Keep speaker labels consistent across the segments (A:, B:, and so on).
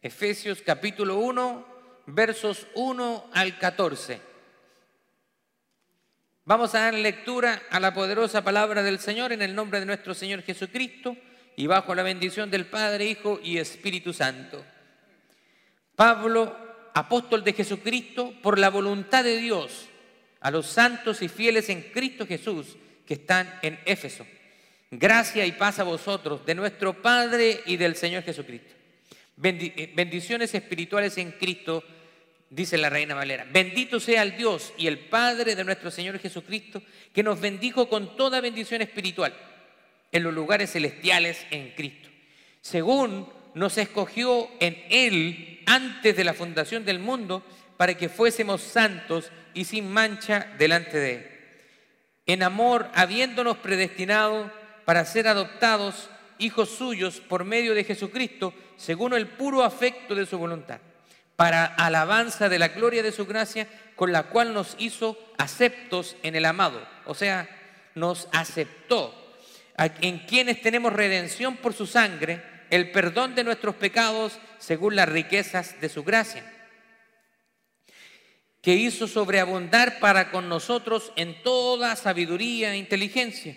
A: Efesios capítulo 1, versos 1 al 14. Vamos a dar lectura a la poderosa palabra del Señor en el nombre de nuestro Señor Jesucristo y bajo la bendición del Padre, Hijo y Espíritu Santo. Pablo, apóstol de Jesucristo, por la voluntad de Dios, a los santos y fieles en Cristo Jesús que están en Éfeso. Gracia y paz a vosotros, de nuestro Padre y del Señor Jesucristo. Eh, bendiciones espirituales en Cristo, dice la Reina Valera. Bendito sea el Dios y el Padre de nuestro Señor Jesucristo, que nos bendijo con toda bendición espiritual en los lugares celestiales en Cristo. Según nos escogió en Él antes de la fundación del mundo, para que fuésemos santos y sin mancha delante de Él. En amor, habiéndonos predestinado para ser adoptados hijos suyos por medio de Jesucristo, según el puro afecto de su voluntad, para alabanza de la gloria de su gracia, con la cual nos hizo aceptos en el amado, o sea, nos aceptó, en quienes tenemos redención por su sangre, el perdón de nuestros pecados según las riquezas de su gracia, que hizo sobreabundar para con nosotros en toda sabiduría e inteligencia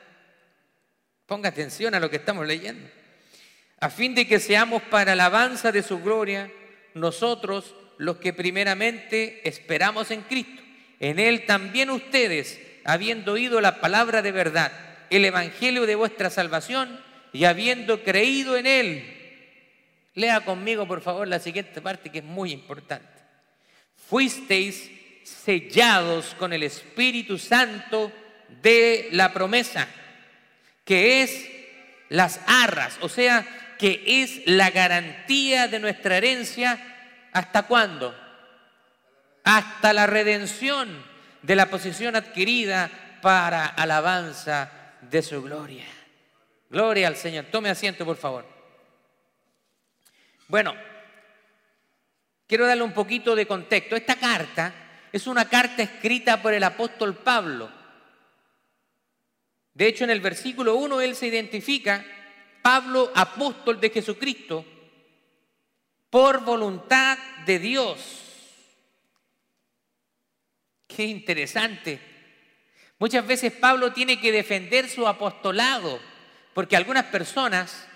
A: Ponga atención a lo que estamos leyendo. A fin de que seamos para alabanza de su gloria, nosotros los que primeramente esperamos en Cristo. En Él también ustedes, habiendo oído la palabra de verdad, el Evangelio de vuestra salvación, y habiendo creído en Él. Lea conmigo, por favor, la siguiente parte que es muy importante. Fuisteis sellados con el Espíritu Santo de la promesa que es las arras, o sea, que es la garantía de nuestra herencia, ¿hasta cuándo? Hasta la redención de la posición adquirida para alabanza de su gloria. Gloria al Señor. Tome asiento, por favor. Bueno, quiero darle un poquito de contexto. Esta carta es una carta escrita por el apóstol Pablo de hecho, en el versículo 1 él se identifica, Pablo, apóstol de Jesucristo, por voluntad de Dios. Qué interesante. Muchas veces Pablo tiene que defender su apostolado, porque algunas personas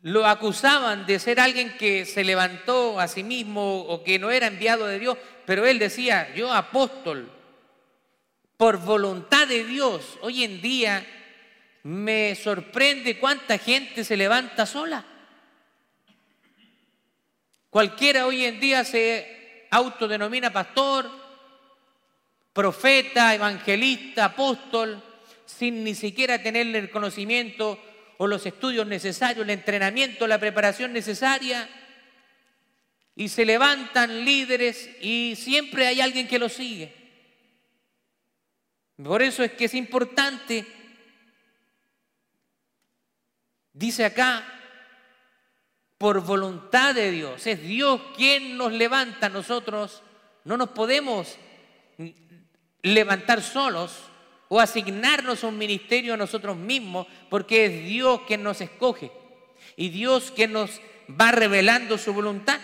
A: lo acusaban de ser alguien que se levantó a sí mismo o que no era enviado de Dios, pero él decía, yo apóstol, por voluntad de Dios. Hoy en día me sorprende cuánta gente se levanta sola. Cualquiera hoy en día se autodenomina pastor, profeta, evangelista, apóstol, sin ni siquiera tener el conocimiento o los estudios necesarios, el entrenamiento, la preparación necesaria. Y se levantan líderes y siempre hay alguien que los sigue. Por eso es que es importante, dice acá, por voluntad de Dios. Es Dios quien nos levanta. Nosotros no nos podemos levantar solos o asignarnos un ministerio a nosotros mismos, porque es Dios quien nos escoge y Dios quien nos va revelando su voluntad.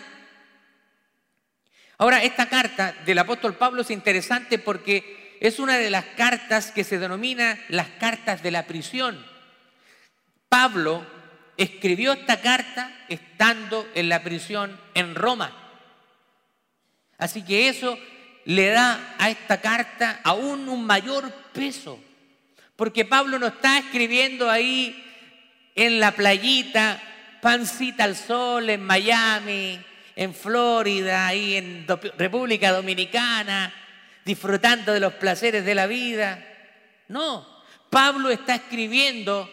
A: Ahora, esta carta del apóstol Pablo es interesante porque es una de las cartas que se denomina las cartas de la prisión. Pablo escribió esta carta estando en la prisión en Roma. Así que eso le da a esta carta aún un mayor peso, porque Pablo no está escribiendo ahí en la playita, pancita al sol, en Miami, en Florida, ahí en República Dominicana, disfrutando de los placeres de la vida. No, Pablo está escribiendo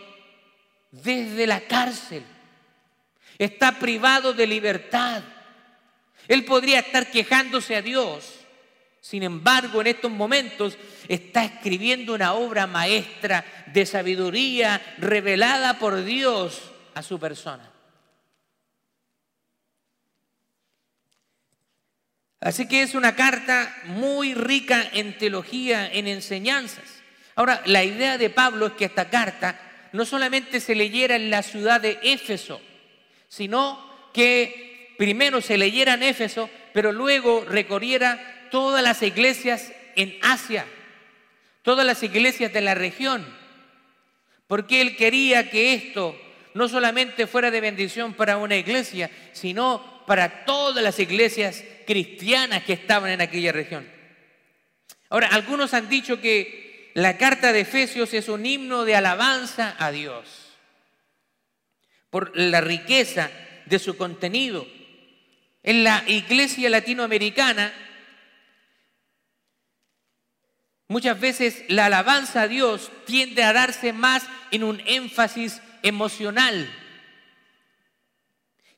A: desde la cárcel. está privado de libertad. Él podría estar quejándose a Dios. Sin embargo, en estos momentos está escribiendo una obra maestra de sabiduría revelada por Dios a su persona. Así que es una carta muy rica en teología, en enseñanzas. Ahora, la idea de Pablo es que esta carta no solamente se leyera en la ciudad de Éfeso, sino que primero se leyera en Éfeso, pero luego recorriera todas las iglesias en Asia, todas las iglesias de la región, porque él quería que esto no solamente fuera de bendición para una iglesia, sino para todas las iglesias cristianas que estaban en aquella región. Ahora, algunos han dicho que la carta de Efesios es un himno de alabanza a Dios por la riqueza de su contenido. En la iglesia latinoamericana, muchas veces la alabanza a Dios tiende a darse más en un énfasis emocional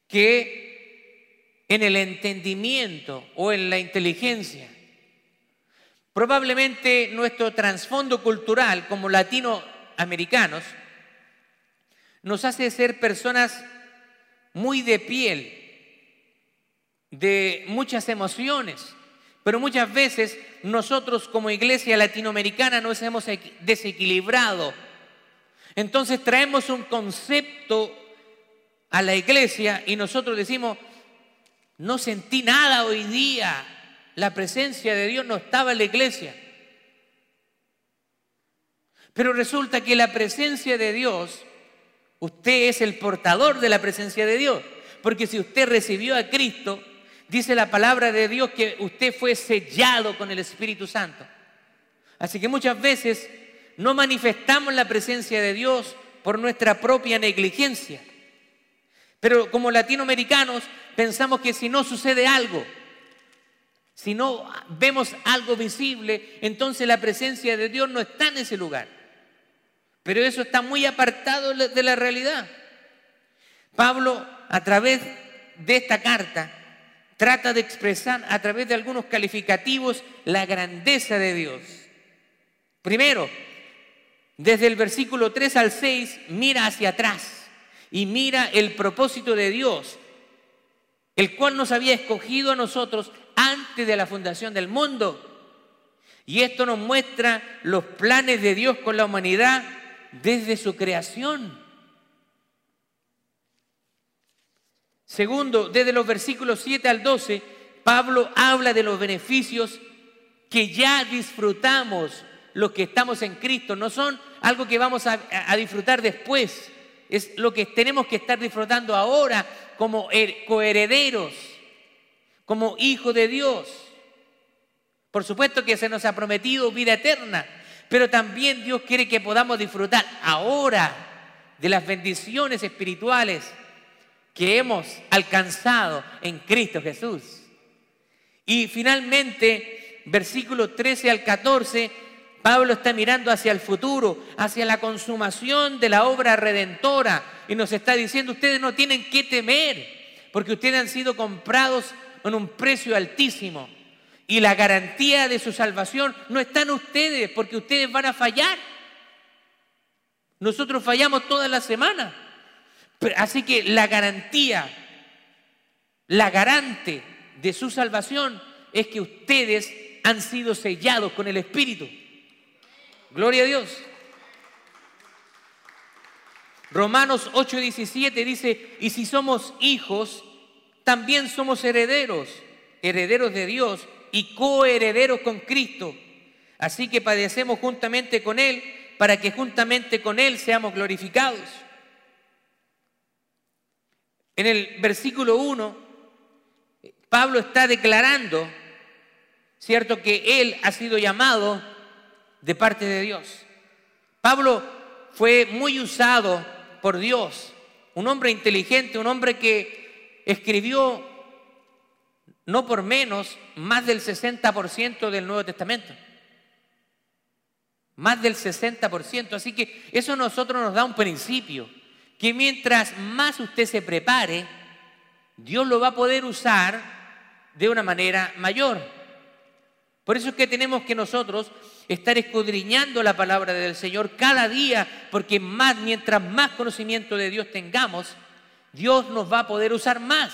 A: que en el entendimiento o en la inteligencia. Probablemente nuestro trasfondo cultural como latinoamericanos nos hace ser personas muy de piel, de muchas emociones, pero muchas veces nosotros como iglesia latinoamericana nos hemos desequilibrado. Entonces traemos un concepto a la iglesia y nosotros decimos, no sentí nada hoy día, la presencia de Dios no estaba en la iglesia. Pero resulta que la presencia de Dios Usted es el portador de la presencia de Dios. Porque si usted recibió a Cristo, dice la palabra de Dios que usted fue sellado con el Espíritu Santo. Así que muchas veces no manifestamos la presencia de Dios por nuestra propia negligencia. Pero como latinoamericanos pensamos que si no sucede algo, si no vemos algo visible, entonces la presencia de Dios no está en ese lugar. Pero eso está muy apartado de la realidad. Pablo, a través de esta carta, trata de expresar a través de algunos calificativos la grandeza de Dios. Primero, desde el versículo 3 al 6, mira hacia atrás y mira el propósito de Dios, el cual nos había escogido a nosotros antes de la fundación del mundo. Y esto nos muestra los planes de Dios con la humanidad desde su creación. Segundo, desde los versículos 7 al 12, Pablo habla de los beneficios que ya disfrutamos los que estamos en Cristo. No son algo que vamos a, disfrutar después. Es lo que tenemos que estar disfrutando ahora como coherederos, como hijos de Dios. Por supuesto que se nos ha prometido vida eterna, pero también Dios quiere que podamos disfrutar ahora de las bendiciones espirituales que hemos alcanzado en Cristo Jesús. Y finalmente, versículo 13 al 14, Pablo está mirando hacia el futuro, hacia la consumación de la obra redentora y nos está diciendo, ustedes no tienen que temer, porque ustedes han sido comprados con un precio altísimo. Y la garantía de su salvación no está en ustedes, porque ustedes van a fallar. Nosotros fallamos toda la semana. Así que la garantía, la garante de su salvación es que ustedes han sido sellados con el Espíritu. Gloria a Dios. Romanos 8:17 dice, y si somos hijos, también somos herederos, herederos de Dios y coherederos con Cristo. Así que padecemos juntamente con Él para que juntamente con Él seamos glorificados. En el versículo 1, Pablo está declarando, cierto, que Él ha sido llamado de parte de Dios. Pablo fue muy usado por Dios, un hombre inteligente, un hombre que escribió no por menos, más del 60% del Nuevo Testamento. Más del 60%. Así que eso a nosotros nos da un principio, que mientras más usted se prepare, Dios lo va a poder usar de una manera mayor. Por eso es que tenemos que nosotros estar escudriñando la palabra del Señor cada día, porque más, mientras más conocimiento de Dios tengamos, Dios nos va a poder usar más.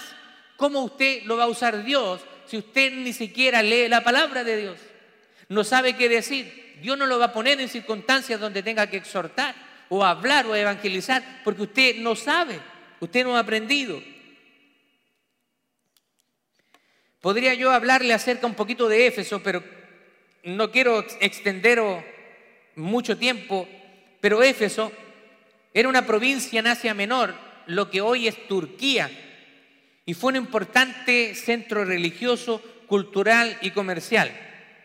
A: ¿Cómo usted lo va a usar Dios si usted ni siquiera lee la palabra de Dios? No sabe qué decir. Dios no lo va a poner en circunstancias donde tenga que exhortar o hablar o evangelizar, porque usted no sabe, usted no ha aprendido. Podría yo hablarle acerca un poquito de Éfeso, pero no quiero extender mucho tiempo, pero Éfeso era una provincia en Asia Menor, lo que hoy es Turquía, y fue un importante centro religioso, cultural y comercial.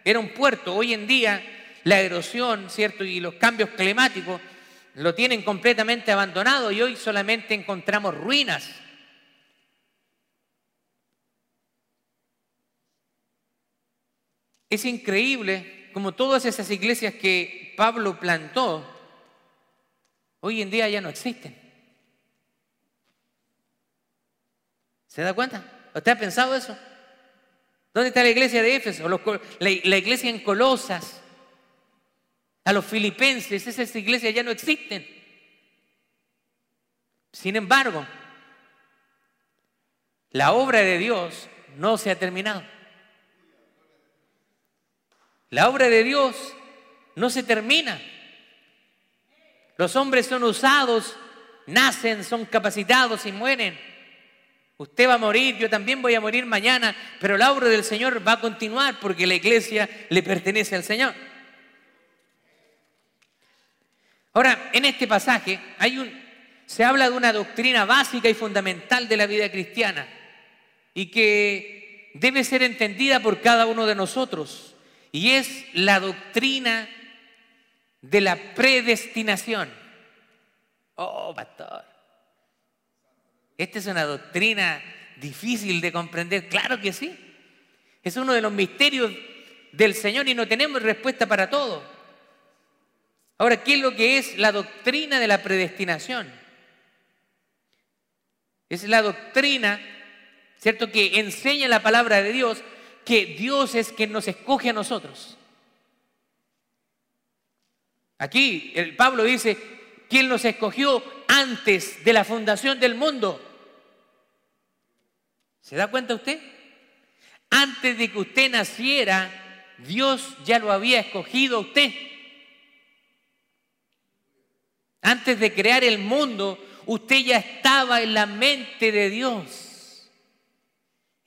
A: Era un puerto. Hoy en día la erosión, ¿cierto? Y los cambios climáticos lo tienen completamente abandonado y hoy solamente encontramos ruinas Es increíble como todas esas iglesias que Pablo plantó, hoy en día ya no existen. ¿Se da cuenta? ¿Usted ha pensado eso? ¿Dónde está la iglesia de Éfeso? La, iglesia en Colosas. A los filipenses, esas iglesias ya no existen. Sin embargo, la obra de Dios no se ha terminado. La obra de Dios no se termina. Los hombres son usados, nacen, son capacitados y mueren. Usted va a morir, yo también voy a morir mañana, pero la obra del Señor va a continuar porque la iglesia le pertenece al Señor. Ahora, en este pasaje hay un, se habla de una doctrina básica y fundamental de la vida cristiana y que debe ser entendida por cada uno de nosotros. Y es la doctrina de la predestinación. Oh, pastor. Esta es una doctrina difícil de comprender. Claro que sí. Es uno de los misterios del Señor y no tenemos respuesta para todo. Ahora, ¿qué es lo que es la doctrina de la predestinación? Es la doctrina, ¿cierto?, que enseña la palabra de Dios que Dios es quien nos escoge a nosotros. Aquí el Pablo dice, quien nos escogió antes de la fundación del mundo. ¿Se da cuenta usted? Antes de que usted naciera, Dios ya lo había escogido a usted. Antes de crear el mundo, usted ya estaba en la mente de Dios.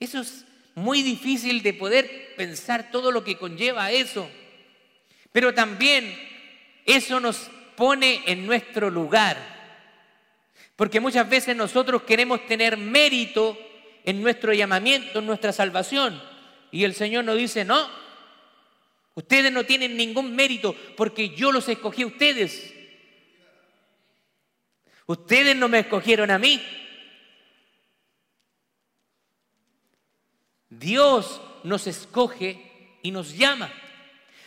A: Eso es muy difícil de poder pensar todo lo que conlleva eso. Pero también eso nos pone en nuestro lugar. Porque muchas veces nosotros queremos tener mérito en nuestro llamamiento, en nuestra salvación. Y el Señor nos dice, no, ustedes no tienen ningún mérito porque yo los escogí a ustedes. Ustedes no me escogieron a mí, Dios nos escoge y nos llama.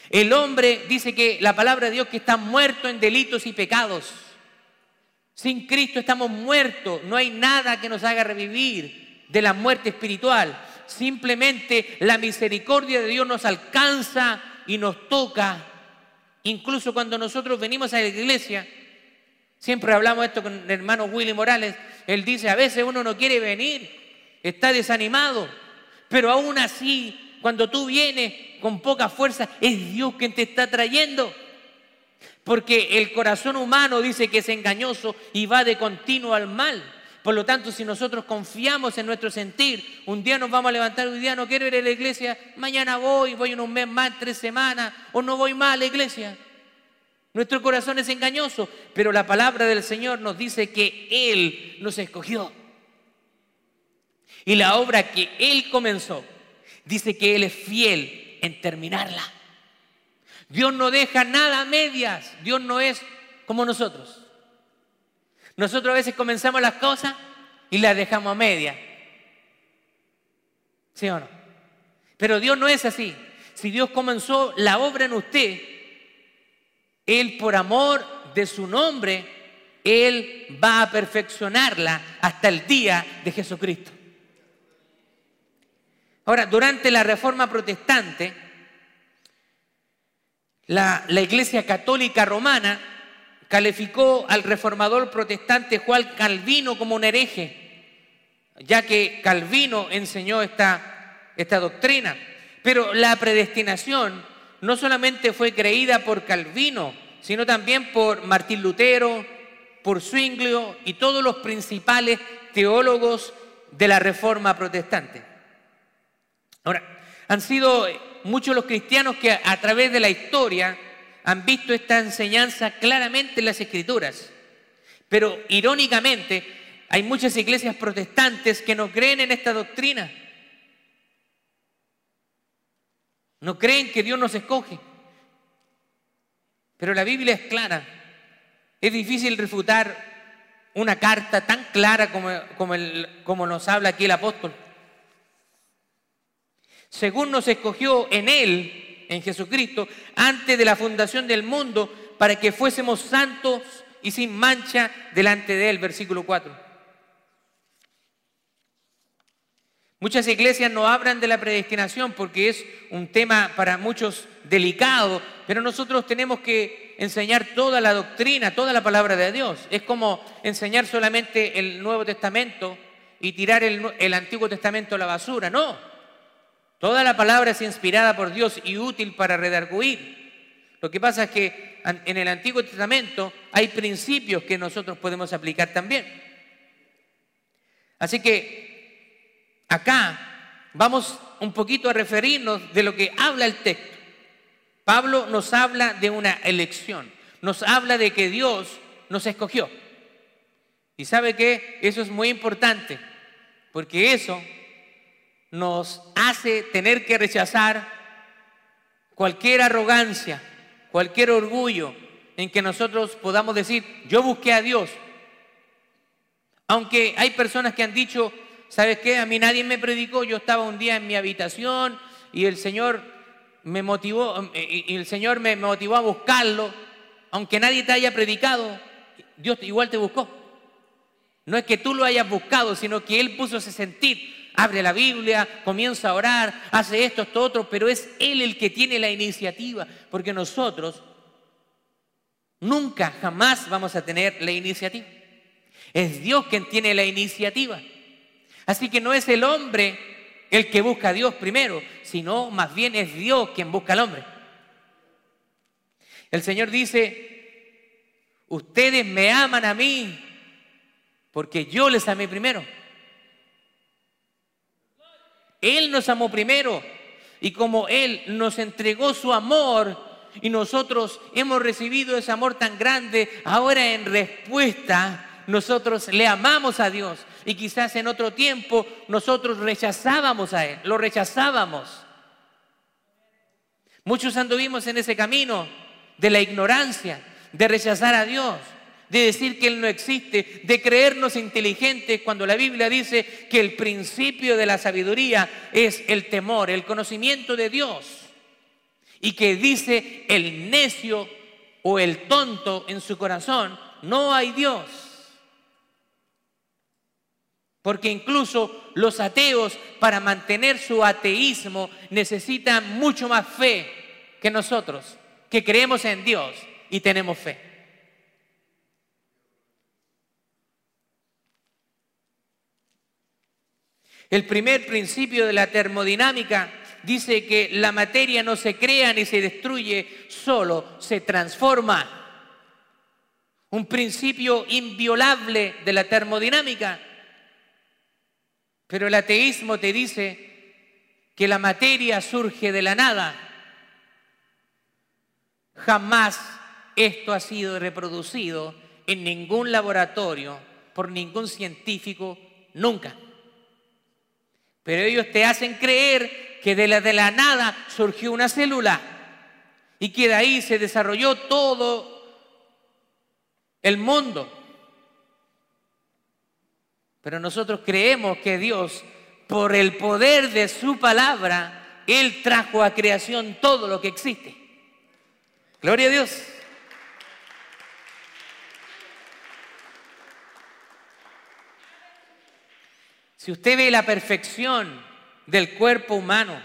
A: El hombre dice que la palabra de Dios que está muerto en delitos y pecados. Sin Cristo estamos muertos, no hay nada que nos haga revivir de la muerte espiritual. Simplemente la misericordia de Dios nos alcanza y nos toca. Incluso cuando nosotros venimos a la iglesia, siempre hablamos esto con el hermano Willy Morales, él dice, a veces uno no quiere venir, está desanimado, pero aún así, cuando tú vienes con poca fuerza, es Dios quien te está trayendo. Porque el corazón humano dice que es engañoso y va de continuo al mal. Por lo tanto, si nosotros confiamos en nuestro sentir, un día nos vamos a levantar, un día no quiero ir a la iglesia, mañana voy, voy en un mes más, tres semanas, o no voy más a la iglesia. Nuestro corazón es engañoso, pero la palabra del Señor nos dice que Él nos escogió. Y la obra que Él comenzó, dice que Él es fiel en terminarla. Dios no deja nada a medias. Dios no es como nosotros. Nosotros a veces comenzamos las cosas y las dejamos a medias. ¿Sí o no? Pero Dios no es así. Si Dios comenzó la obra en usted, Él por amor de su nombre Él va a perfeccionarla hasta el día de Jesucristo. Ahora, durante la Reforma Protestante, la, Iglesia Católica Romana calificó al reformador protestante Juan Calvino como un hereje, ya que Calvino enseñó esta, esta doctrina. Pero la predestinación no solamente fue creída por Calvino, sino también por Martín Lutero, por Zwinglio y todos los principales teólogos de la Reforma Protestante. Ahora, han sido muchos los cristianos que a través de la historia han visto esta enseñanza claramente en las escrituras. Pero irónicamente, hay muchas iglesias protestantes que no creen en esta doctrina. No creen que Dios nos escoge. Pero la Biblia es clara. Es difícil refutar una carta tan clara como, como, nos habla aquí el apóstol según nos escogió en Él, en Jesucristo, antes de la fundación del mundo, para que fuésemos santos y sin mancha delante de Él, versículo 4. Muchas iglesias no hablan de la predestinación porque es un tema para muchos delicado, pero nosotros tenemos que enseñar toda la doctrina, toda la palabra de Dios. Es como enseñar solamente el Nuevo Testamento y tirar el, Antiguo Testamento a la basura. No, Toda la palabra es inspirada por Dios y útil para redarguir. Lo que pasa es que en el Antiguo Testamento hay principios que nosotros podemos aplicar también. Así que acá vamos un poquito a referirnos de lo que habla el texto. Pablo nos habla de una elección, nos habla de que Dios nos escogió. Y sabe que eso es muy importante, porque eso nos hace tener que rechazar cualquier arrogancia, cualquier orgullo en que nosotros podamos decir, yo busqué a Dios. Aunque hay personas que han dicho, ¿sabes qué? A mí nadie me predicó, yo estaba un día en mi habitación y el Señor me motivó, y el Señor me motivó a buscarlo, aunque nadie te haya predicado, Dios igual te buscó. No es que tú lo hayas buscado, sino que Él puso ese sentir abre la Biblia, comienza a orar, hace esto, esto, otro, pero es Él el que tiene la iniciativa, porque nosotros nunca, jamás vamos a tener la iniciativa. Es Dios quien tiene la iniciativa. Así que no es el hombre el que busca a Dios primero, sino más bien es Dios quien busca al hombre. El Señor dice, ustedes me aman a mí porque yo les amé primero. Él nos amó primero. Y como Él nos entregó su amor y nosotros hemos recibido ese amor tan grande, ahora en respuesta nosotros le amamos a Dios. Y quizás en otro tiempo nosotros rechazábamos a Él, lo rechazábamos. Muchos anduvimos en ese camino de la ignorancia, de rechazar a Dios de decir que Él no existe, de creernos inteligentes cuando la Biblia dice que el principio de la sabiduría es el temor, el conocimiento de Dios. Y que dice el necio o el tonto en su corazón, no hay Dios. Porque incluso los ateos para mantener su ateísmo necesitan mucho más fe que nosotros, que creemos en Dios y tenemos fe. El primer principio de la termodinámica dice que la materia no se crea ni se destruye, solo se transforma. Un principio inviolable de la termodinámica. Pero el ateísmo te dice que la materia surge de la nada. Jamás esto ha sido reproducido en ningún laboratorio por ningún científico, nunca. Pero ellos te hacen creer que de la, nada surgió una célula y que de ahí se desarrolló todo el mundo. Pero nosotros creemos que Dios, por el poder de su palabra, Él trajo a creación todo lo que existe. Gloria a Dios. Si usted ve la perfección del cuerpo humano,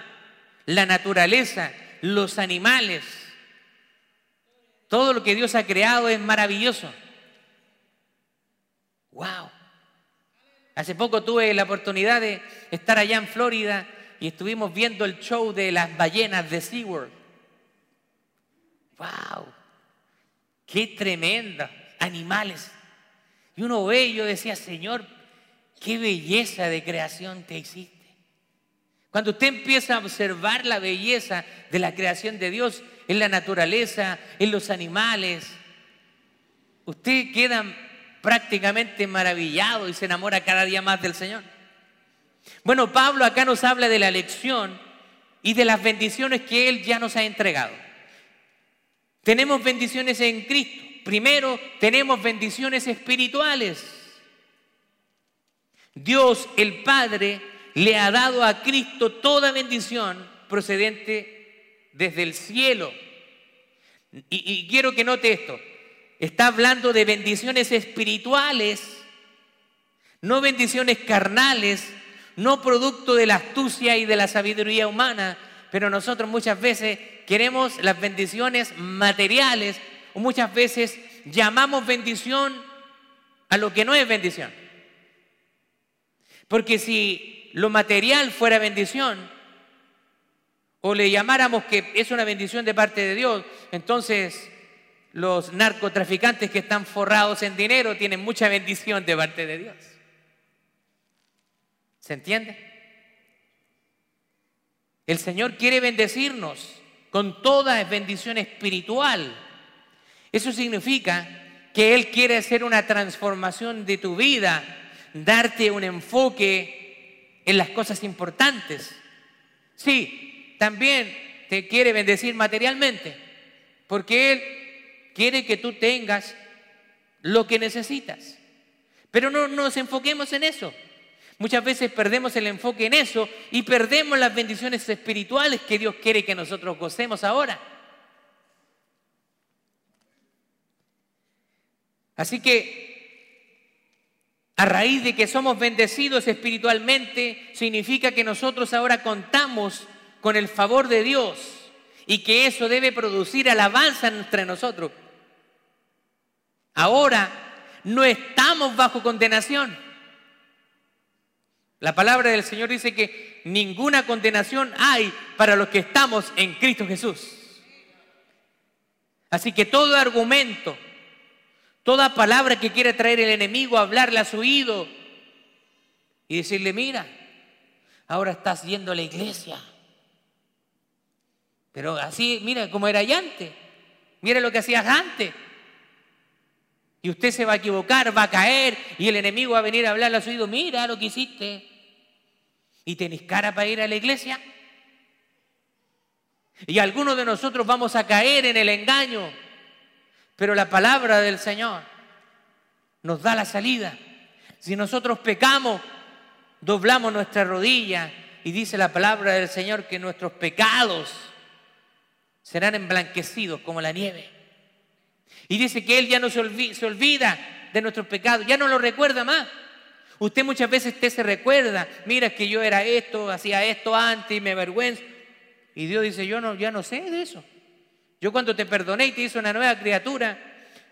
A: la naturaleza, los animales, todo lo que Dios ha creado es maravilloso. ¡Wow! Hace poco tuve la oportunidad de estar allá en Florida y estuvimos viendo el show de las ballenas de SeaWorld. ¡Wow! ¡Qué tremenda! Animales. Y uno ve y yo decía, Señor, qué belleza de creación te existe. Cuando usted empieza a observar la belleza de la creación de Dios en la naturaleza, en los animales, usted queda prácticamente maravillado y se enamora cada día más del Señor. Bueno, Pablo acá nos habla de la lección y de las bendiciones que Él ya nos ha entregado. Tenemos bendiciones en Cristo. Primero, tenemos bendiciones espirituales. Dios, el Padre, le ha dado a Cristo toda bendición procedente desde el cielo. Y, quiero que note esto está hablando de bendiciones espirituales, no bendiciones carnales, no producto de la astucia y de la sabiduría humana, pero nosotros muchas veces queremos las bendiciones materiales o muchas veces llamamos bendición a lo que no es bendición. Porque si lo material fuera bendición, o le llamáramos que es una bendición de parte de Dios, entonces los narcotraficantes que están forrados en dinero tienen mucha bendición de parte de Dios. ¿Se entiende? El Señor quiere bendecirnos con toda bendición espiritual. Eso significa que Él quiere hacer una transformación de tu vida, darte un enfoque en las cosas importantes. Sí, también te quiere bendecir materialmente, porque Él quiere que tú tengas lo que necesitas. Pero no nos enfoquemos en eso. Muchas veces perdemos el enfoque en eso y perdemos las bendiciones espirituales que Dios quiere que nosotros gocemos ahora. Así que a raíz de que somos bendecidos espiritualmente, significa que nosotros ahora contamos con el favor de Dios y que eso debe producir alabanza entre nosotros. Ahora no estamos bajo condenación. La palabra del Señor dice que ninguna condenación hay para los que estamos en Cristo Jesús. Así que todo argumento, toda palabra que quiera traer el enemigo hablarle a su oído y decirle, mira, ahora estás yendo a la iglesia. Pero así, mira cómo era antes. Mira lo que hacías antes. Y usted se va a equivocar, va a caer y el enemigo va a venir a hablarle a su oído, mira lo que hiciste. ¿Y tenés cara para ir a la iglesia? Y algunos de nosotros vamos a caer en el engaño, pero la palabra del Señor nos da la salida. Si nosotros pecamos, doblamos nuestra rodilla y dice la palabra del Señor que nuestros pecados serán emblanquecidos como la nieve. Y dice que Él ya no se olvida, de nuestros pecados, ya no lo recuerda más. Usted muchas veces se recuerda, mira que yo era esto, hacía esto antes y me avergüenzo. Y Dios dice, yo no, ya no sé de eso. Yo cuando te perdoné y te hice una nueva criatura,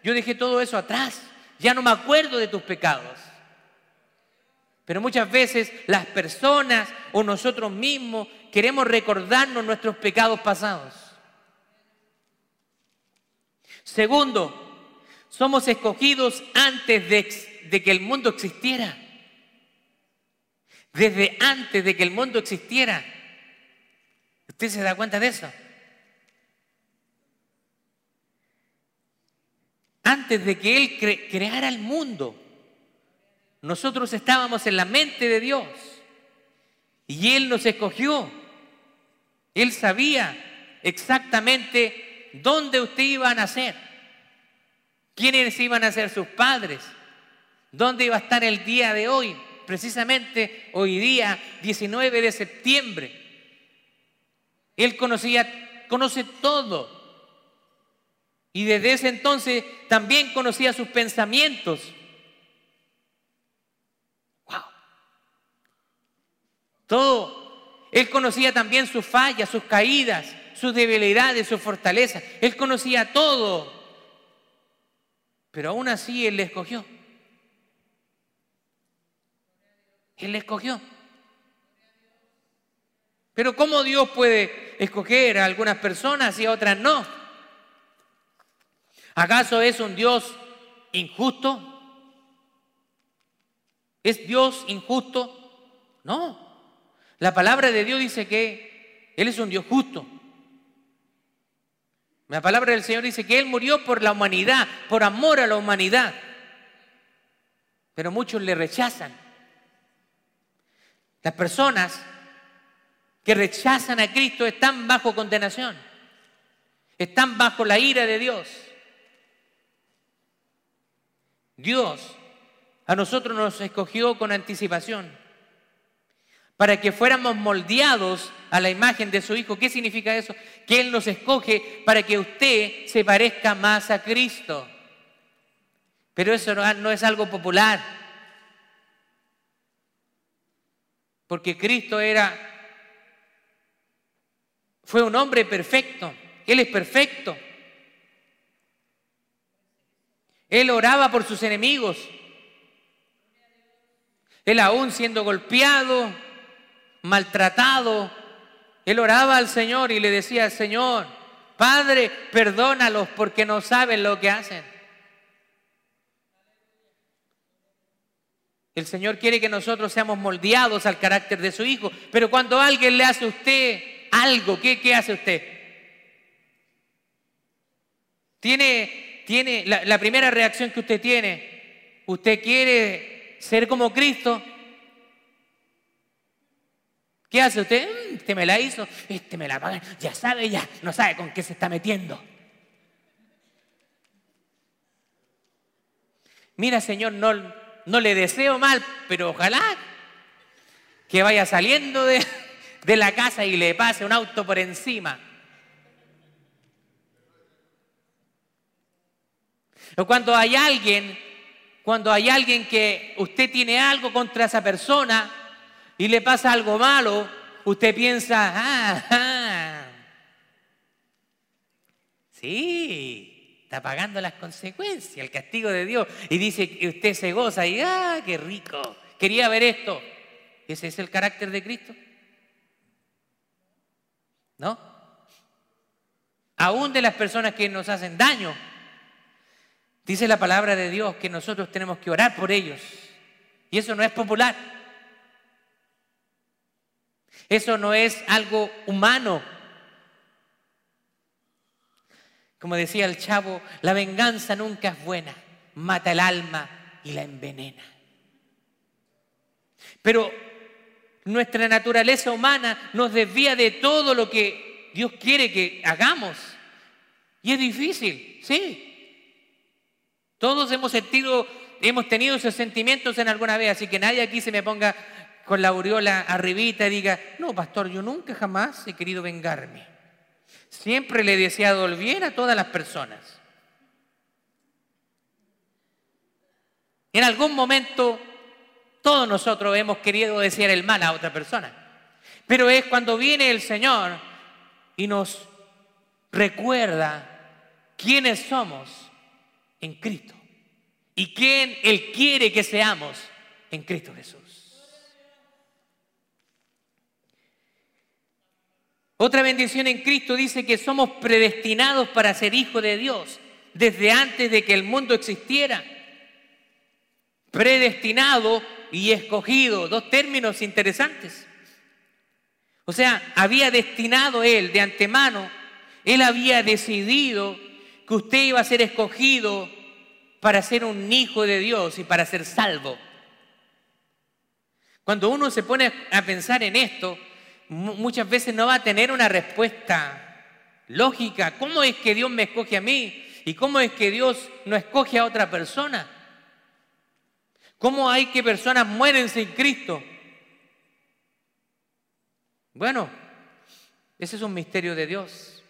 A: yo dejé todo eso atrás. Ya no me acuerdo de tus pecados. Pero muchas veces las personas o nosotros mismos queremos recordarnos nuestros pecados pasados. Segundo, somos escogidos antes de, que el mundo existiera. Desde antes de que el mundo existiera. ¿Usted se da cuenta de eso? Antes de que Él creara el mundo, nosotros estábamos en la mente de Dios y Él nos escogió. Él sabía exactamente dónde usted iba a nacer, quiénes iban a ser sus padres, dónde iba a estar el día de hoy, precisamente hoy día 19 de septiembre. Él conocía, conoce todo. Y desde ese entonces también conocía sus pensamientos. Wow. Todo. Él conocía también sus fallas, sus caídas, sus debilidades, sus fortalezas. Él conocía todo. Pero aún así Él le escogió. Él le escogió. Pero ¿cómo Dios puede escoger a algunas personas y a otras no? ¿Acaso es un Dios injusto? ¿Es Dios injusto? No. La palabra de Dios dice que Él es un Dios justo. La palabra del Señor dice que Él murió por la humanidad, por amor a la humanidad. Pero muchos le rechazan. Las personas que rechazan a Cristo están bajo condenación. Están bajo la ira de Dios. Dios a nosotros nos escogió con anticipación para que fuéramos moldeados a la imagen de su Hijo. ¿Qué significa eso? Que Él nos escoge para que usted se parezca más a Cristo. Pero eso no es algo popular. Porque Cristo era fue un hombre perfecto. Él es perfecto. Él oraba por sus enemigos. Él aún siendo golpeado, maltratado, él oraba al Señor y le decía, Señor, Padre, perdónalos porque no saben lo que hacen. El Señor quiere que nosotros seamos moldeados al carácter de su Hijo, pero cuando alguien le hace a usted algo, ¿qué, hace usted? Tiene, tiene la, primera reacción que usted tiene, usted quiere ser como Cristo, ¿Qué hace usted? Mm, este me la hizo, este me la paga, ya sabe, ya no sabe con qué se está metiendo. Mira, Señor, no, no le deseo mal, pero ojalá que vaya saliendo de, de la casa y le pase un auto por encima. O cuando hay alguien, cuando hay alguien que usted tiene algo contra esa persona y le pasa algo malo, usted piensa, ah, ah sí, está pagando las consecuencias, el castigo de Dios. Y dice que usted se goza y, ah, qué rico, quería ver esto. ¿Ese es el carácter de Cristo? ¿No? Aún de las personas que nos hacen daño. Dice la palabra de Dios que nosotros tenemos que orar por ellos. Y eso no es popular. Eso no es algo humano. Como decía el chavo, la venganza nunca es buena, mata el alma y la envenena. Pero nuestra naturaleza humana nos desvía de todo lo que Dios quiere que hagamos. Y es difícil, sí. Todos hemos sentido, hemos tenido esos sentimientos en alguna vez, así que nadie aquí se me ponga con la aureola arribita y diga, no, pastor, yo nunca jamás he querido vengarme. Siempre le he deseado el bien a todas las personas. En algún momento todos nosotros hemos querido desear el mal a otra persona. Pero es cuando viene el Señor y nos recuerda quiénes somos en Cristo y quién Él quiere que seamos en Cristo Jesús. Otra bendición en Cristo dice que somos predestinados para ser hijos de Dios desde antes de que el mundo existiera. Predestinado y escogido, dos términos interesantes. O sea, había destinado él de antemano, él había decidido que usted iba a ser escogido para ser un hijo de Dios y para ser salvo. Cuando uno se pone a pensar en esto, muchas veces no va a tener una respuesta lógica. ¿Cómo es que Dios me escoge a mí? ¿Y cómo es que Dios no escoge a otra persona? ¿Cómo hay que personas mueren sin Cristo? Bueno, ese es un misterio de Dios.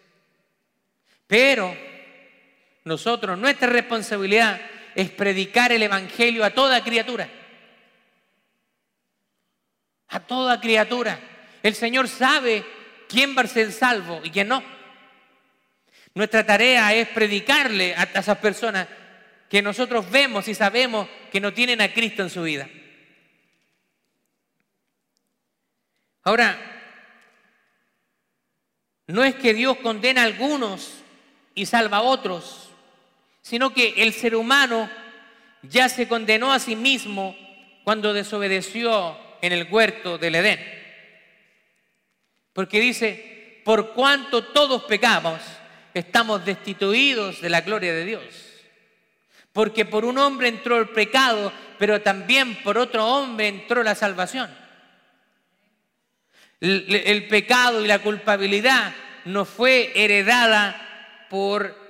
A: Pero nosotros, nuestra responsabilidad es predicar el Evangelio a toda criatura. A toda criatura. El Señor sabe quién va a ser salvo y quién no. Nuestra tarea es predicarle a esas personas que nosotros vemos y sabemos que no tienen a Cristo en su vida. Ahora, no es que Dios condena a algunos y salva a otros, sino que el ser humano ya se condenó a sí mismo cuando desobedeció en el huerto del Edén. Porque dice, por cuanto todos pecamos, estamos destituidos de la gloria de Dios. Porque por un hombre entró el pecado, pero también por otro hombre entró la salvación. El, pecado y la culpabilidad no fue heredada por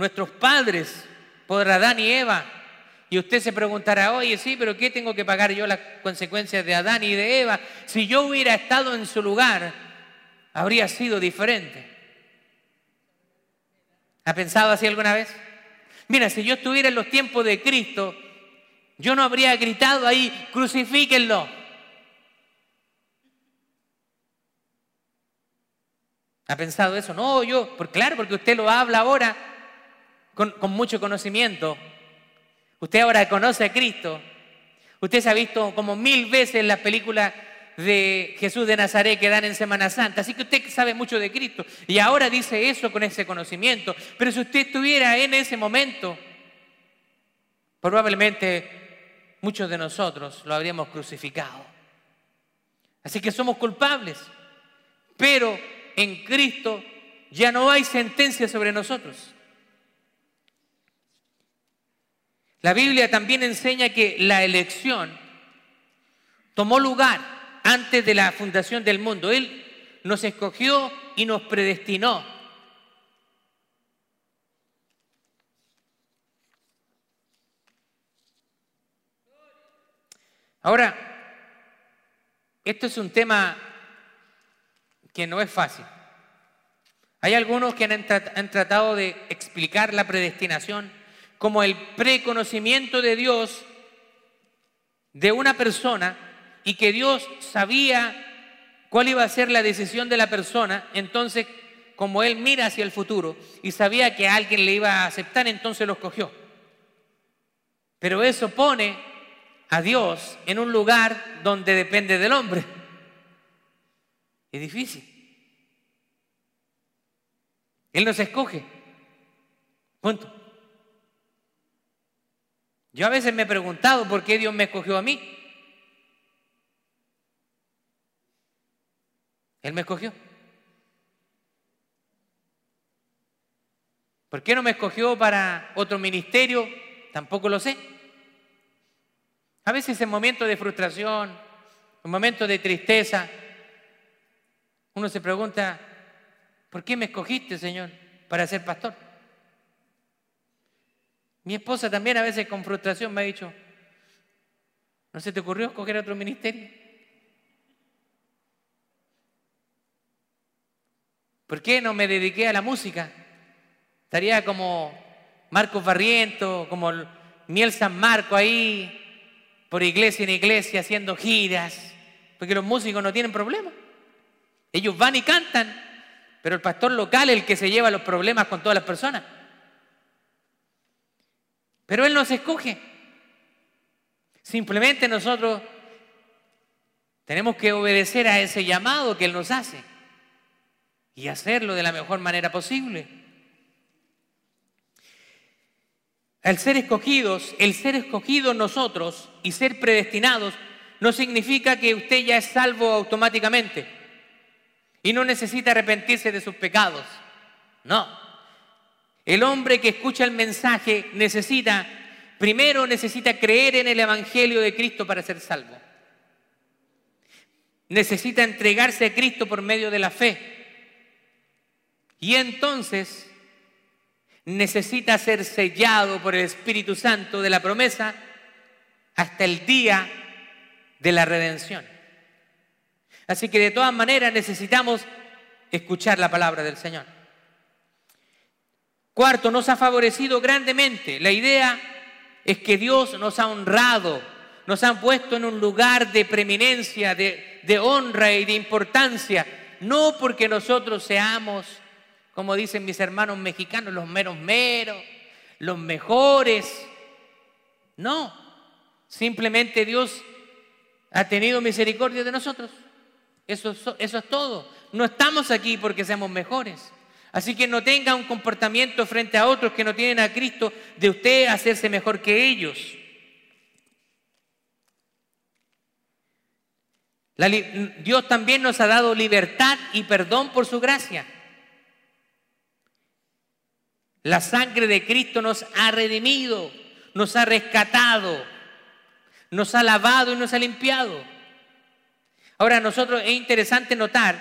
A: nuestros padres, por Adán y Eva, y usted se preguntará, oye, sí, pero ¿qué tengo que pagar yo las consecuencias de Adán y de Eva? Si yo hubiera estado en su lugar, habría sido diferente. ¿Ha pensado así alguna vez? Mira, si yo estuviera en los tiempos de Cristo, yo no habría gritado ahí, crucifíquenlo. ¿Ha pensado eso? No, yo, por, claro, porque usted lo habla ahora con, mucho conocimiento. Usted ahora conoce a Cristo. Usted se ha visto como mil veces la película de Jesús de Nazaret que dan en Semana Santa. Así que usted sabe mucho de Cristo. Y ahora dice eso con ese conocimiento. Pero si usted estuviera en ese momento, probablemente muchos de nosotros lo habríamos crucificado. Así que somos culpables. Pero en Cristo ya no hay sentencia sobre nosotros. La Biblia también enseña que la elección tomó lugar antes de la fundación del mundo. Él nos escogió y nos predestinó. Ahora, esto es un tema que no es fácil. Hay algunos que han, tratado de explicar la predestinación como el preconocimiento de Dios de una persona y que Dios sabía cuál iba a ser la decisión de la persona, entonces como Él mira hacia el futuro y sabía que alguien le iba a aceptar, entonces lo escogió. Pero eso pone a Dios en un lugar donde depende del hombre. Es difícil. Él nos escoge. Punto. Yo a veces me he preguntado por qué Dios me escogió a mí. Él me escogió. ¿Por qué no me escogió para otro ministerio? Tampoco lo sé. A veces en momentos de frustración, en momentos de tristeza, uno se pregunta, ¿por qué me escogiste, Señor, para ser pastor? Mi esposa también a veces con frustración me ha dicho, ¿no se te ocurrió escoger otro ministerio? ¿Por qué no me dediqué a la música? Estaría como Marcos Barriento, como Miel San Marco ahí, por iglesia en iglesia, haciendo giras, porque los músicos no tienen problemas. Ellos van y cantan, pero el pastor local es el que se lleva los problemas con todas las personas. Pero Él nos escoge. Simplemente nosotros tenemos que obedecer a ese llamado que Él nos hace y hacerlo de la mejor manera posible. Al ser escogidos, el ser escogidos nosotros y ser predestinados no significa que usted ya es salvo automáticamente y no necesita arrepentirse de sus pecados. No. El hombre que escucha el mensaje necesita, primero necesita creer en el Evangelio de Cristo para ser salvo. Necesita entregarse a Cristo por medio de la fe. Y entonces necesita ser sellado por el Espíritu Santo de la promesa hasta el día de la redención. Así que de todas maneras necesitamos escuchar la palabra del Señor. Cuarto, nos ha favorecido grandemente. La idea es que Dios nos ha honrado, nos han puesto en un lugar de preeminencia, de, de honra y de importancia, no porque nosotros seamos, como dicen mis hermanos mexicanos, los meros meros, los mejores. No, simplemente Dios ha tenido misericordia de nosotros. Eso, eso es todo. No estamos aquí porque seamos mejores. Así que no tenga un comportamiento frente a otros que no tienen a Cristo de usted hacerse mejor que ellos. Dios también nos ha dado libertad y perdón por su gracia. La sangre de Cristo nos ha redimido, nos ha rescatado, nos ha lavado y nos ha limpiado. Ahora, nosotros es interesante notar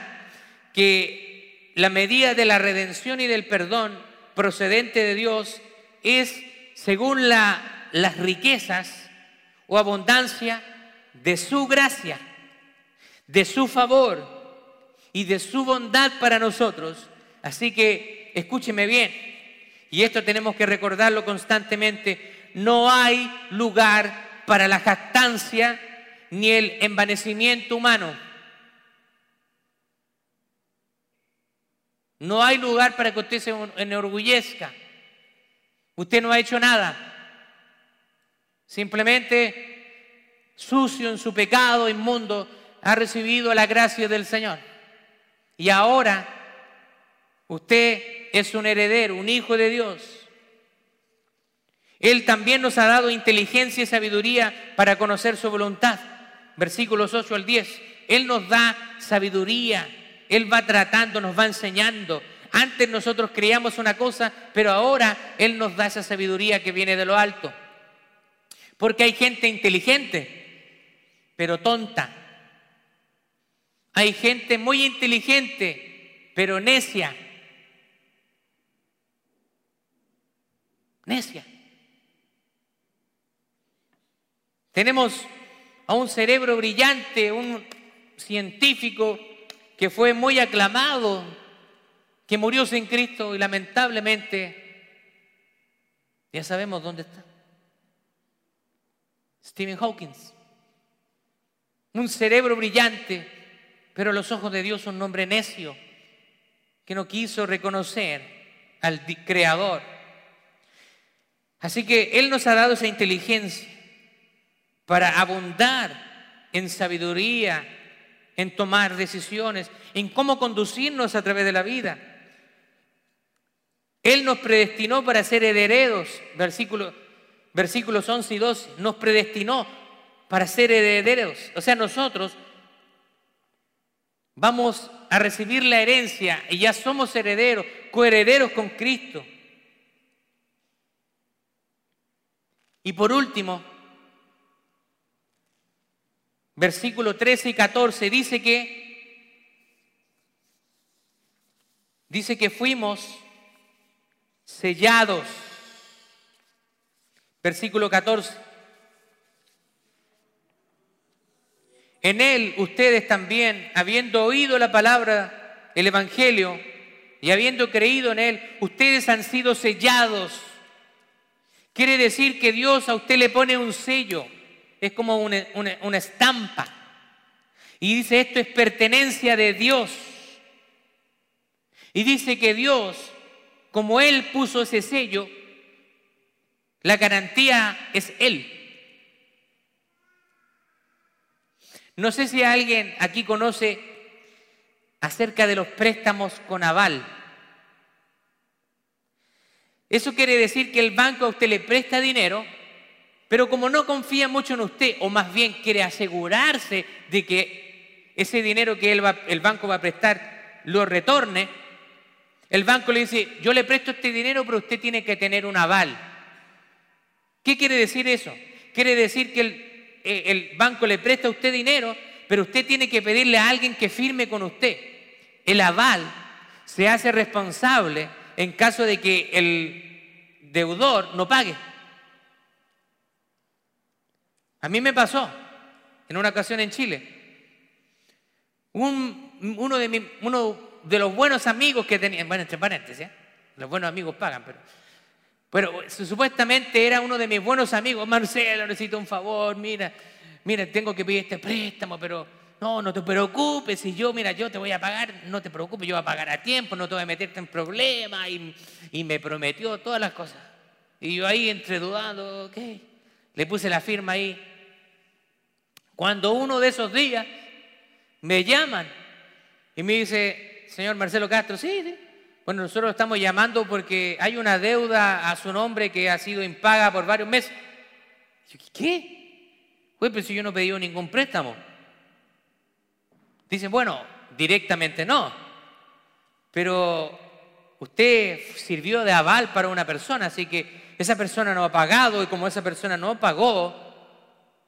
A: que la medida de la redención y del perdón procedente de Dios es según las riquezas o abundancia de su gracia, de su favor y de su bondad para nosotros. Así que escúcheme bien, y esto tenemos que recordarlo constantemente, no hay lugar para la jactancia ni el envanecimiento humano. No hay lugar para que usted se enorgullezca. Usted no ha hecho nada. Simplemente sucio en su pecado inmundo, ha recibido la gracia del Señor. Y ahora usted es un heredero, un hijo de Dios. Él también nos ha dado inteligencia y sabiduría para conocer su voluntad. Versículos 8 al 10. Él nos da sabiduría. Él va tratando, nos va enseñando. Antes nosotros creíamos una cosa, pero ahora Él nos da esa sabiduría que viene de lo alto. Porque hay gente inteligente, pero tonta. Hay gente muy inteligente, pero necia. Necia. Tenemos a un cerebro brillante, un científico que fue muy aclamado, que murió sin Cristo y lamentablemente ya sabemos dónde está. Stephen Hawking. Un cerebro brillante, pero los ojos de Dios un hombre necio que no quiso reconocer al Creador. Así que Él nos ha dado esa inteligencia para abundar en sabiduría, en tomar decisiones, en cómo conducirnos a través de la vida. Él nos predestinó para ser herederos, versículo, versículos 11 y 12, nos predestinó para ser herederos. O sea, nosotros vamos a recibir la herencia y ya somos herederos, coherederos con Cristo. Y por último, versículo 13 y 14, dice que, dice que fuimos sellados. Versículo 14. En él ustedes también, habiendo oído la palabra, el Evangelio, y habiendo creído en él, ustedes han sido sellados. Quiere decir que Dios a usted le pone un sello es como una, estampa. Y dice, esto es pertenencia de Dios. Y dice que Dios, como Él puso ese sello, la garantía es Él. No sé si alguien aquí conoce acerca de los préstamos con aval. Eso quiere decir que el banco a usted le presta dinero pero como no confía mucho en usted, o más bien quiere asegurarse de que ese dinero que el banco va a prestar lo retorne, el banco le dice, yo le presto este dinero, pero usted tiene que tener un aval. ¿Qué quiere decir eso? Quiere decir que el, eh, el banco le presta a usted dinero, pero usted tiene que pedirle a alguien que firme con usted. El aval se hace responsable en caso de que el deudor no pague. A mí me pasó en una ocasión en Chile. uno, de uno de los buenos amigos que tenía, bueno, entre paréntesis, ¿eh? los buenos amigos pagan, pero, supuestamente era uno de mis buenos amigos, Marcelo, necesito un favor, mira, mira, tengo que pedir este préstamo, pero no, no te preocupes, si yo, mira, yo te voy a pagar, no te preocupes, yo voy a pagar a tiempo, no te voy a meterte en problemas, y, me prometió todas las cosas. Y yo ahí entre dudando, ok, le puse la firma ahí. Cuando uno de esos días me llaman y me dice, señor Marcelo Castro, sí. Bueno, nosotros lo estamos llamando porque hay una deuda a su nombre que ha sido impaga por varios meses. ¿Qué? Pues, pero si yo no he pedido ningún préstamo. Dicen, bueno, directamente no, pero usted sirvió de aval para una persona, así que esa persona no ha pagado y como esa persona no pagó,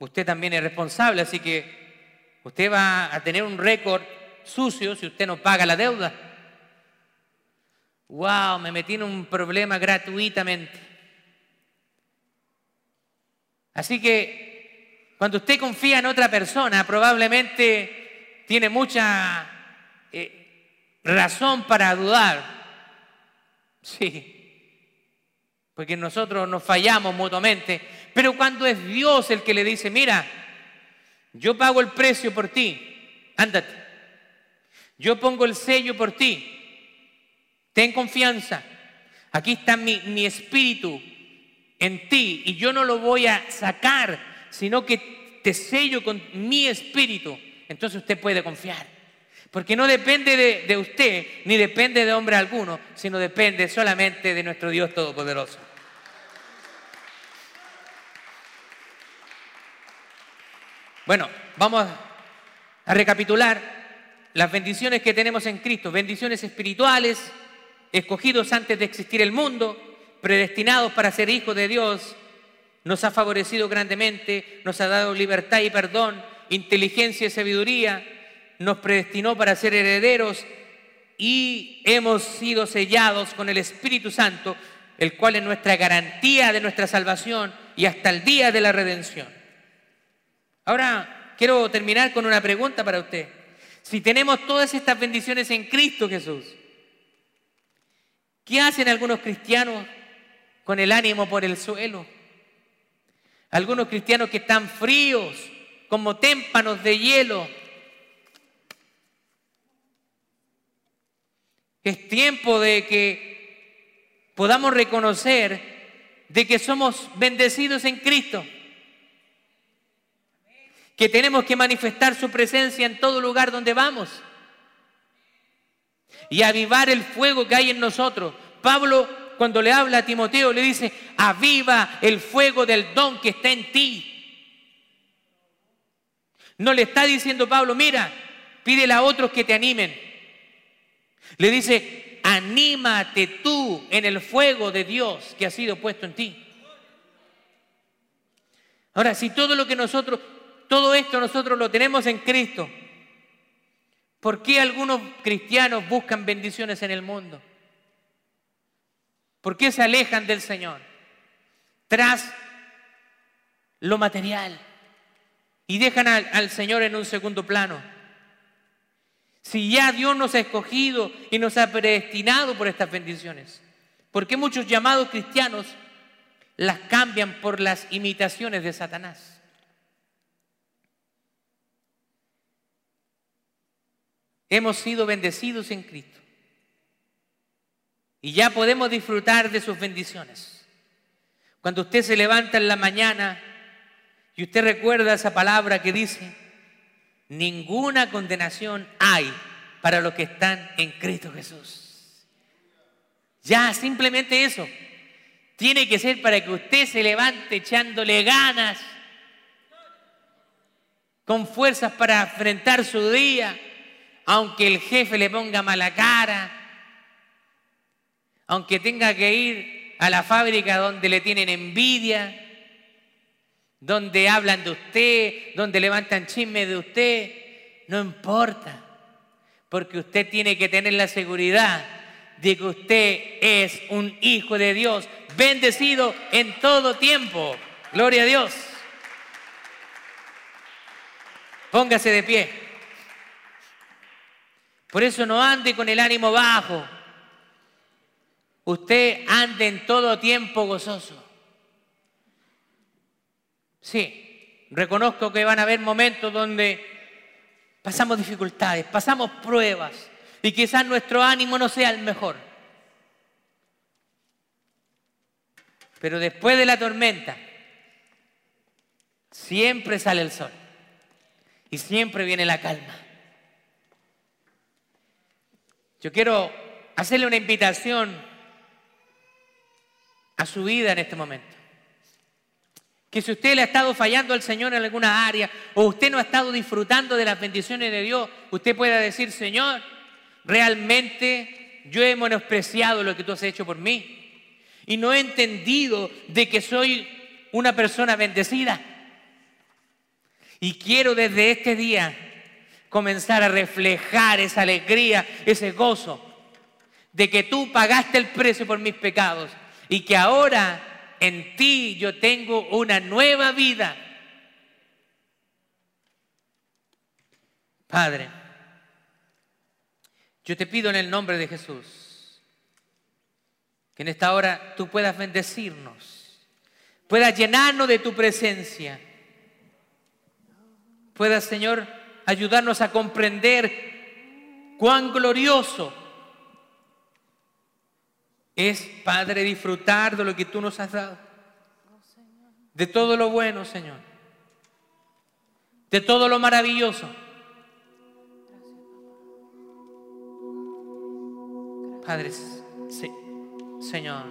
A: usted también es responsable, así que usted va a tener un récord sucio si usted no paga la deuda. Wow, me metí en un problema gratuitamente. Así que cuando usted confía en otra persona, probablemente tiene mucha eh, razón para dudar. Sí, porque nosotros nos fallamos mutuamente. Pero cuando es Dios el que le dice, mira, yo pago el precio por ti, ándate. Yo pongo el sello por ti. Ten confianza. Aquí está mi, espíritu en ti y yo no lo voy a sacar, sino que te sello con mi espíritu. Entonces usted puede confiar. Porque no depende de, de, usted, ni depende de hombre alguno, sino depende solamente de nuestro Dios Todopoderoso. Bueno, vamos a recapitular las bendiciones que tenemos en Cristo, bendiciones espirituales, escogidos antes de existir el mundo, predestinados para ser hijos de Dios, nos ha favorecido grandemente, nos ha dado libertad y perdón, inteligencia y sabiduría, nos predestinó para ser herederos y hemos sido sellados con el Espíritu Santo, el cual es nuestra garantía de nuestra salvación y hasta el día de la redención. Ahora quiero terminar con una pregunta para usted. Si tenemos todas estas bendiciones en Cristo Jesús, ¿Qué hacen algunos cristianos con el ánimo por el suelo? Algunos cristianos que están fríos, como témpanos de hielo. Es tiempo de que podamos reconocer de que somos bendecidos en Cristo. Que tenemos que manifestar su presencia en todo lugar donde vamos y avivar el fuego que hay en nosotros. Pablo cuando le habla a Timoteo le dice, aviva el fuego del don que está en ti. No le está diciendo Pablo, mira, pídele a otros que te animen. Le dice, anímate tú en el fuego de Dios que ha sido puesto en ti. Ahora, si todo lo que nosotros, todo esto nosotros lo tenemos en Cristo, ¿Por qué algunos cristianos buscan bendiciones en el mundo? ¿Por qué se alejan del Señor? Tras lo material y dejan al, Señor en un segundo plano. Si ya Dios nos ha escogido y nos ha predestinado por estas bendiciones, ¿por qué muchos llamados cristianos las cambian por las imitaciones de Satanás? Hemos sido bendecidos en Cristo. Y ya podemos disfrutar de sus bendiciones. Cuando usted se levanta en la mañana y usted recuerda esa palabra que dice, ninguna condenación hay para los que están en Cristo Jesús. Ya, simplemente eso. Tiene que ser para que usted se levante echándole ganas, con fuerzas para enfrentar su día aunque el jefe le ponga mala cara, aunque tenga que ir a la fábrica donde le tienen envidia, donde hablan de usted, donde levantan chismes de usted, no importa, porque usted tiene que tener la seguridad de que usted es un hijo de Dios, bendecido en todo tiempo. Gloria a Dios. Póngase de pie. Por eso no ande con el ánimo bajo. Usted ande en todo tiempo gozoso. Sí, reconozco que van a haber momentos donde pasamos dificultades, pasamos pruebas y quizás nuestro ánimo no sea el mejor. Pero después de la tormenta, siempre sale el sol y siempre viene la calma. Yo quiero hacerle una invitación a su vida en este momento. Que si usted le ha estado fallando al Señor en alguna área o usted no ha estado disfrutando de las bendiciones de Dios, usted pueda decir, Señor, realmente yo he menospreciado lo que tú has hecho por mí y no he entendido de que soy una persona bendecida. Y quiero desde este día comenzar a reflejar esa alegría, ese gozo de que tú pagaste el precio por mis pecados y que ahora en ti yo tengo una nueva vida. Padre, yo te pido en el nombre de Jesús que en esta hora tú puedas bendecirnos, puedas llenarnos de tu presencia, puedas, Señor, ayudarnos a comprender cuán glorioso es, Padre, disfrutar de lo que tú nos has dado. De todo lo bueno, Señor. De todo lo maravilloso. Padre, Señor.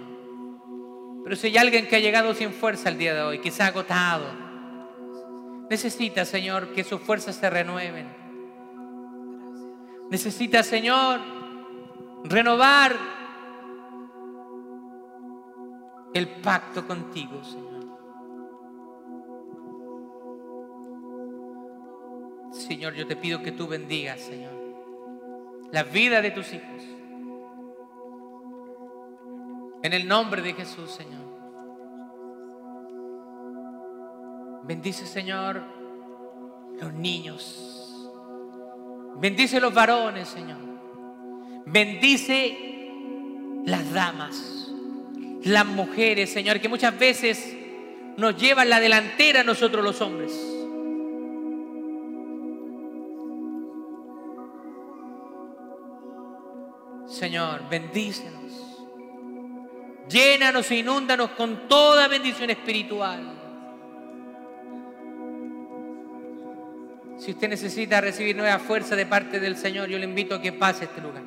A: Pero si hay alguien que ha llegado sin fuerza el día de hoy, ha agotado, necesita, Señor, que sus fuerzas se renueven. Necesita, Señor, renovar el pacto contigo, Señor. Señor, yo te pido que tú bendigas, Señor, la vida de tus hijos. En el nombre de Jesús, Señor. Bendice, Señor, los niños. Bendice los varones, Señor. Bendice las damas las mujeres, Señor, que muchas veces nos llevan la delantera a nosotros los hombres. Señor, bendícenos. Llénanos e inúndanos con toda bendición espiritual. Si usted necesita recibir nueva fuerza de parte del Señor, yo le invito a que pase este lugar.